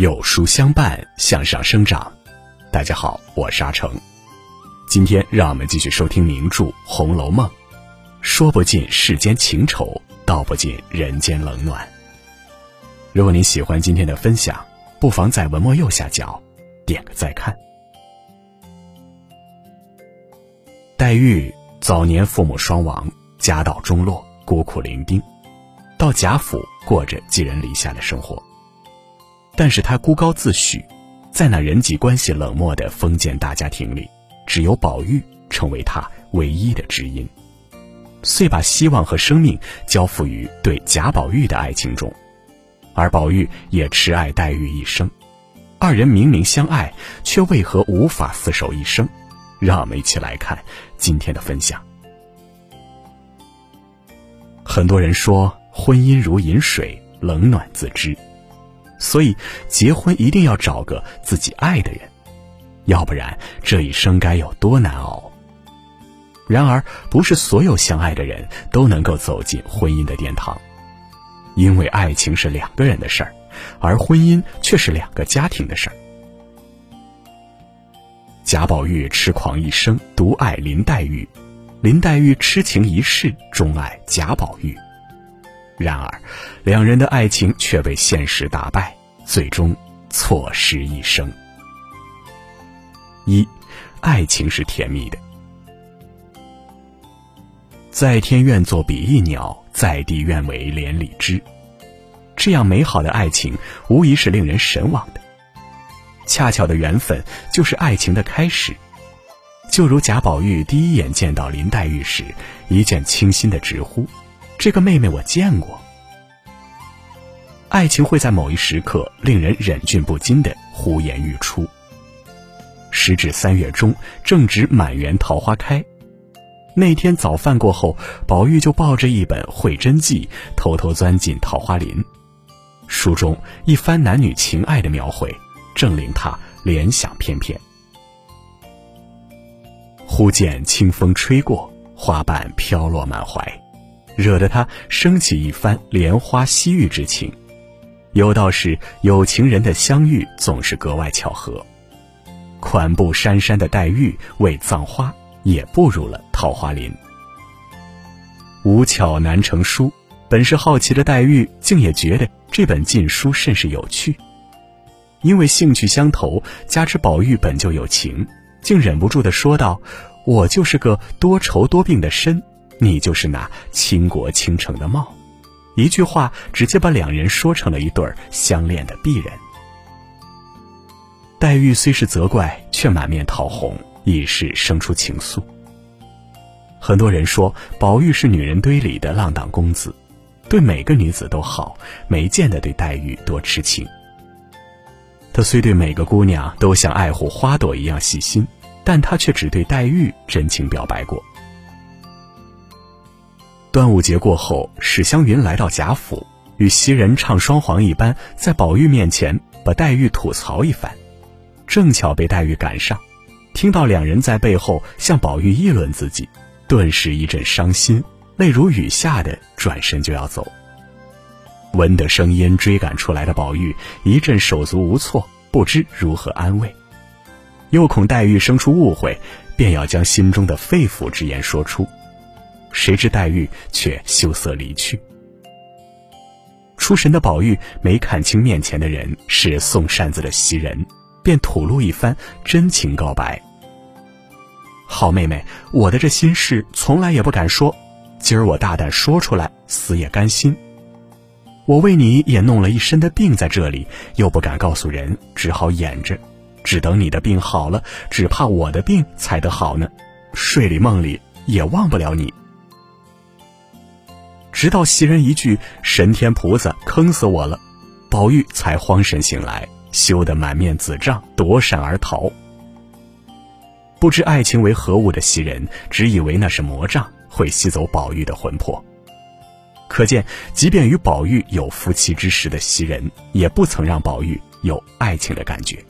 有书相伴，向上生长。大家好，我是阿成。今天让我们继续收听名著《红楼梦》，说不尽世间情愁，道不尽人间冷暖。如果您喜欢今天的分享，不妨在文末右下角点个再看。黛玉早年父母双亡，家道中落，孤苦伶仃，到贾府过着寄人篱下的生活。但是他孤高自诩，在那人际关系冷漠的封建大家庭里，只有宝玉成为他唯一的知音，遂把希望和生命交付于对贾宝玉的爱情中，而宝玉也痴爱黛玉一生，二人明明相爱，却为何无法厮守一生？让我们一起来看今天的分享。很多人说，婚姻如饮水，冷暖自知。所以，结婚一定要找个自己爱的人，要不然这一生该有多难熬。然而，不是所有相爱的人都能够走进婚姻的殿堂，因为爱情是两个人的事儿，而婚姻却是两个家庭的事儿。贾宝玉痴狂一生，独爱林黛玉；林黛玉痴情一世，钟爱贾宝玉。然而，两人的爱情却被现实打败，最终错失一生。一，爱情是甜蜜的，在天愿作比翼鸟，在地愿为连理枝。这样美好的爱情，无疑是令人神往的。恰巧的缘分，就是爱情的开始。就如贾宝玉第一眼见到林黛玉时，一见倾心的直呼。这个妹妹我见过。爱情会在某一时刻令人忍俊不禁的呼言欲出。时至三月中，正值满园桃花开。那天早饭过后，宝玉就抱着一本《会真记》，偷偷钻进桃花林。书中一番男女情爱的描绘，正令他联想翩翩。忽见清风吹过，花瓣飘落满怀。惹得他升起一番怜花惜玉之情。有道是有情人的相遇总是格外巧合。款步姗姗的黛玉为葬花，也步入了桃花林。无巧难成书，本是好奇的黛玉竟也觉得这本禁书甚是有趣。因为兴趣相投，加之宝玉本就有情，竟忍不住的说道：“我就是个多愁多病的身。”你就是那倾国倾城的貌，一句话直接把两人说成了一对相恋的璧人。黛玉虽是责怪，却满面桃红，已是生出情愫。很多人说宝玉是女人堆里的浪荡公子，对每个女子都好，没见得对黛玉多痴情。他虽对每个姑娘都像爱护花朵一样细心，但他却只对黛玉真情表白过。端午节过后，史湘云来到贾府，与袭人唱双簧一般，在宝玉面前把黛玉吐槽一番，正巧被黛玉赶上，听到两人在背后向宝玉议论自己，顿时一阵伤心，泪如雨下的转身就要走。闻得声音追赶出来的宝玉一阵手足无措，不知如何安慰，又恐黛玉生出误会，便要将心中的肺腑之言说出。谁知黛玉却羞涩离去。出神的宝玉没看清面前的人是送扇子的袭人，便吐露一番真情告白：“好妹妹，我的这心事从来也不敢说，今儿我大胆说出来，死也甘心。我为你也弄了一身的病在这里，又不敢告诉人，只好掩着，只等你的病好了，只怕我的病才得好呢。睡里梦里也忘不了你。”直到袭人一句“神天菩萨坑死我了”，宝玉才慌神醒来，羞得满面紫胀，躲闪而逃。不知爱情为何物的袭人，只以为那是魔杖，会吸走宝玉的魂魄。可见，即便与宝玉有夫妻之实的袭人，也不曾让宝玉有爱情的感觉。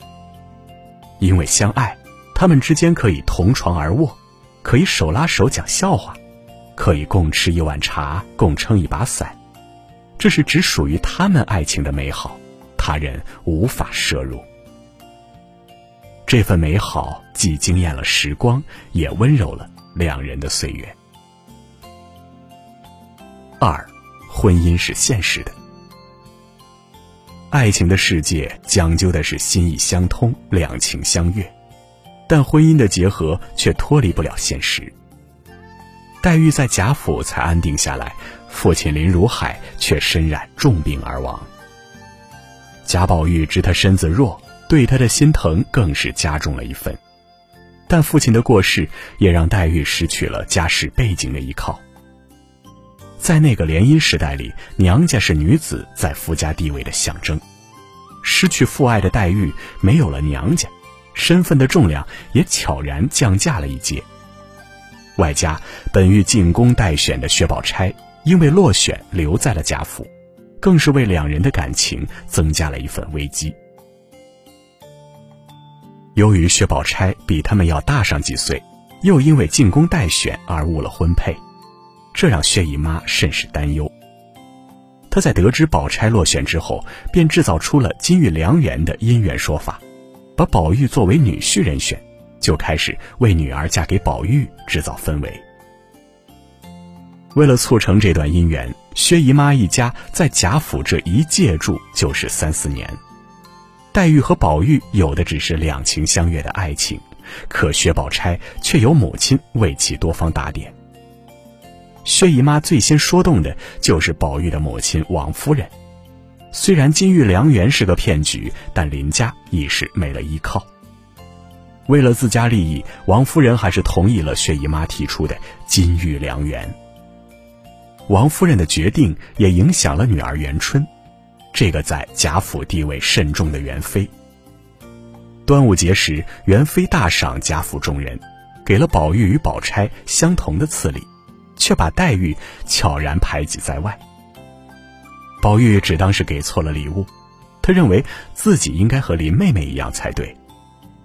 因为相爱，他们之间可以同床而卧，可以手拉手讲笑话。可以共吃一碗茶，共撑一把伞，这是只属于他们爱情的美好，他人无法摄入。这份美好既惊艳了时光，也温柔了两人的岁月。二，婚姻是现实的。爱情的世界讲究的是心意相通、两情相悦，但婚姻的结合却脱离不了现实。黛玉在贾府才安定下来，父亲林如海却身染重病而亡。贾宝玉知他身子弱，对他的心疼更是加重了一分。但父亲的过世也让黛玉失去了家世背景的依靠。在那个联姻时代里，娘家是女子在夫家地位的象征。失去父爱的黛玉没有了娘家，身份的重量也悄然降价了一阶。外加本欲进宫待选的薛宝钗，因为落选留在了贾府，更是为两人的感情增加了一份危机。由于薛宝钗比他们要大上几岁，又因为进宫待选而误了婚配。这让薛姨妈甚是担忧。她在得知宝钗落选之后，便制造出了金玉良缘的姻缘说法，把宝玉作为女婿人选，就开始为女儿嫁给宝玉制造氛围。为了促成这段姻缘，薛姨妈一家在贾府这一借住就是三四年。黛玉和宝玉有的只是两情相悦的爱情，可薛宝钗却有母亲为其多方打点。薛姨妈最先说动的就是宝玉的母亲王夫人。虽然金玉良缘是个骗局，但林家已是没了依靠。为了自家利益，王夫人还是同意了薛姨妈提出的金玉良缘。王夫人的决定也影响了女儿元春，这个在贾府地位甚重的元妃。端午节时，元妃大赏贾府众人，给了宝玉与宝钗相同的赐礼。却把黛玉悄然排挤在外。宝玉只当是给错了礼物，他认为自己应该和林妹妹一样才对。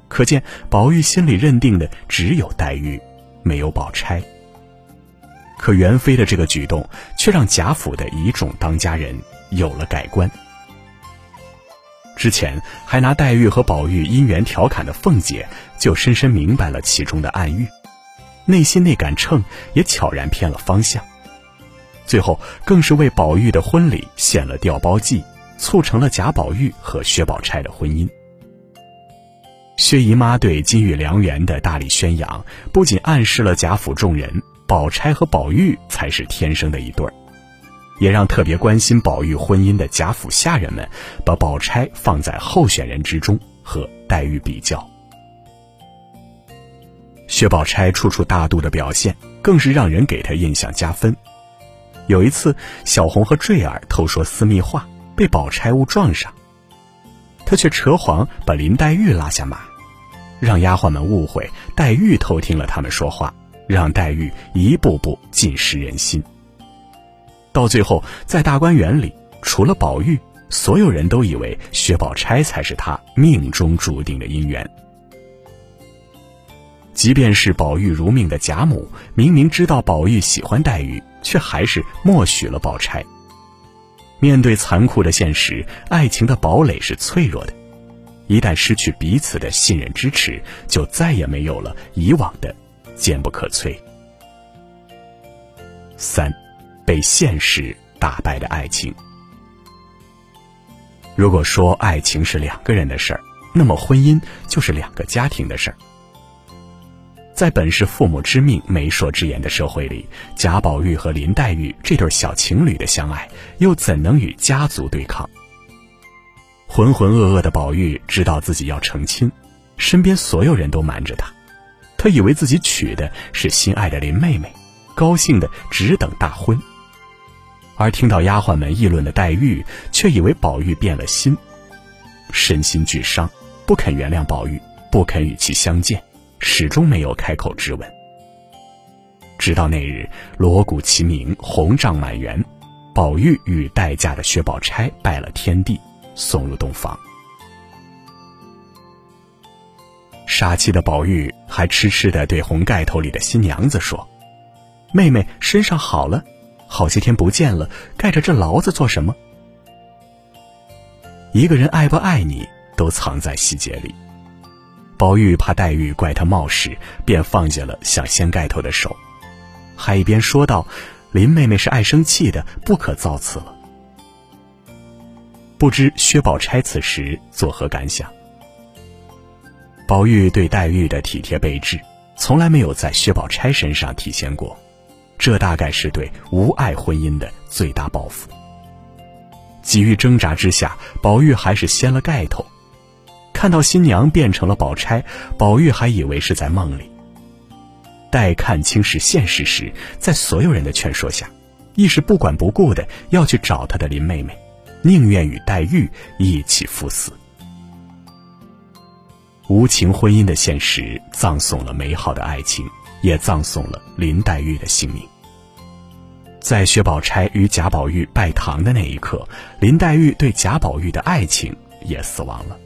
可见宝玉心里认定的只有黛玉，没有宝钗。可元妃的这个举动，却让贾府的一众当家人有了改观。之前还拿黛玉和宝玉姻缘调侃的凤姐，就深深明白了其中的暗喻。内心那杆秤也悄然偏了方向，最后更是为宝玉的婚礼献了调包计，促成了贾宝玉和薛宝钗的婚姻。薛姨妈对金玉良缘的大力宣扬，不仅暗示了贾府众人宝钗和宝玉才是天生的一对儿，也让特别关心宝玉婚姻的贾府下人们把宝钗放在候选人之中和黛玉比较。薛宝钗处处大度的表现，更是让人给她印象加分。有一次，小红和坠儿偷说私密话，被宝钗误撞上，他却扯谎把林黛玉拉下马，让丫鬟们误会黛玉偷听了他们说话，让黛玉一步步尽失人心。到最后，在大观园里，除了宝玉，所有人都以为薛宝钗才是他命中注定的姻缘。即便是宝玉如命的贾母，明明知道宝玉喜欢黛玉，却还是默许了宝钗。面对残酷的现实，爱情的堡垒是脆弱的，一旦失去彼此的信任支持，就再也没有了以往的坚不可摧。三，被现实打败的爱情。如果说爱情是两个人的事儿，那么婚姻就是两个家庭的事儿。在本是父母之命、媒妁之言的社会里，贾宝玉和林黛玉这对小情侣的相爱，又怎能与家族对抗？浑浑噩噩的宝玉知道自己要成亲，身边所有人都瞒着他，他以为自己娶的是心爱的林妹妹，高兴的只等大婚。而听到丫鬟们议论的黛玉，却以为宝玉变了心，身心俱伤，不肯原谅宝玉，不肯与其相见。始终没有开口质问。直到那日锣鼓齐鸣，红帐满园，宝玉与待嫁的薛宝钗拜了天地，送入洞房。杀妻的宝玉还痴痴的对红盖头里的新娘子说：“妹妹身上好了，好些天不见了，盖着这牢子做什么？”一个人爱不爱你，都藏在细节里。宝玉怕黛玉怪他冒失，便放下了想掀盖头的手，还一边说道：“林妹妹是爱生气的，不可造次了。”不知薛宝钗此时作何感想？宝玉对黛玉的体贴备至，从来没有在薛宝钗身上体现过，这大概是对无爱婚姻的最大报复。几欲挣扎之下，宝玉还是掀了盖头。看到新娘变成了宝钗，宝玉还以为是在梦里。待看清是现实时，在所有人的劝说下，亦是不管不顾的要去找他的林妹妹，宁愿与黛玉一起赴死。无情婚姻的现实，葬送了美好的爱情，也葬送了林黛玉的性命。在薛宝钗与贾宝玉拜堂的那一刻，林黛玉对贾宝玉的爱情也死亡了。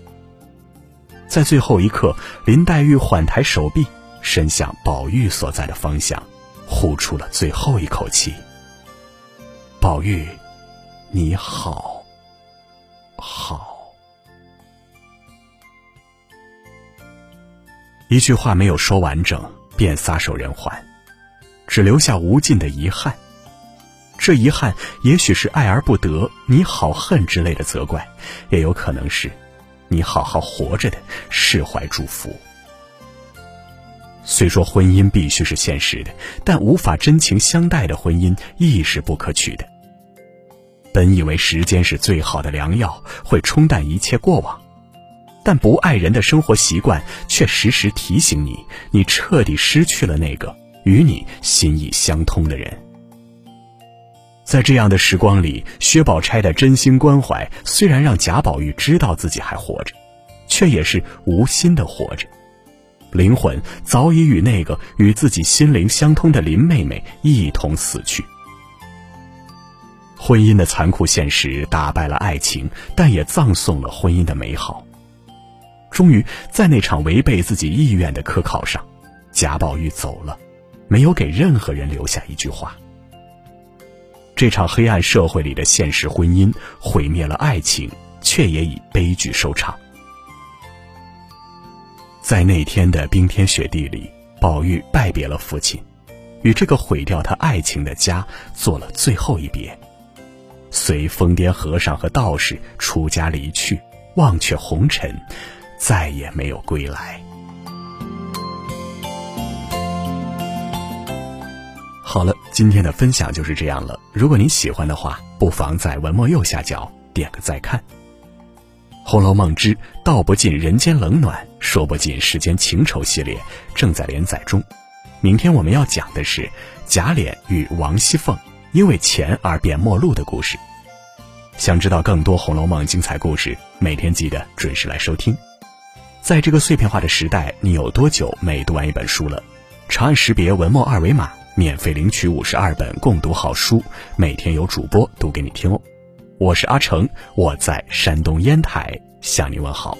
在最后一刻，林黛玉缓抬手臂，伸向宝玉所在的方向，呼出了最后一口气。宝玉，你好，好。一句话没有说完整，便撒手人寰，只留下无尽的遗憾。这遗憾，也许是爱而不得、你好恨之类的责怪，也有可能是。你好好活着的，释怀祝福。虽说婚姻必须是现实的，但无法真情相待的婚姻亦是不可取的。本以为时间是最好的良药，会冲淡一切过往，但不爱人的生活习惯却时时提醒你，你彻底失去了那个与你心意相通的人。在这样的时光里，薛宝钗的真心关怀虽然让贾宝玉知道自己还活着，却也是无心的活着，灵魂早已与那个与自己心灵相通的林妹妹一同死去。婚姻的残酷现实打败了爱情，但也葬送了婚姻的美好。终于，在那场违背自己意愿的科考上，贾宝玉走了，没有给任何人留下一句话。这场黑暗社会里的现实婚姻毁灭了爱情，却也以悲剧收场。在那天的冰天雪地里，宝玉拜别了父亲，与这个毁掉他爱情的家做了最后一别，随疯癫和尚和道士出家离去，忘却红尘，再也没有归来。好了，今天的分享就是这样了。如果您喜欢的话，不妨在文末右下角点个再看。《红楼梦之道不尽人间冷暖，说不尽世间情仇》系列正在连载中。明天我们要讲的是贾琏与王熙凤因为钱而变陌路的故事。想知道更多《红楼梦》精彩故事，每天记得准时来收听。在这个碎片化的时代，你有多久没读完一本书了？长按识别文末二维码。免费领取五十二本共读好书，每天有主播读给你听哦。我是阿成，我在山东烟台向你问好。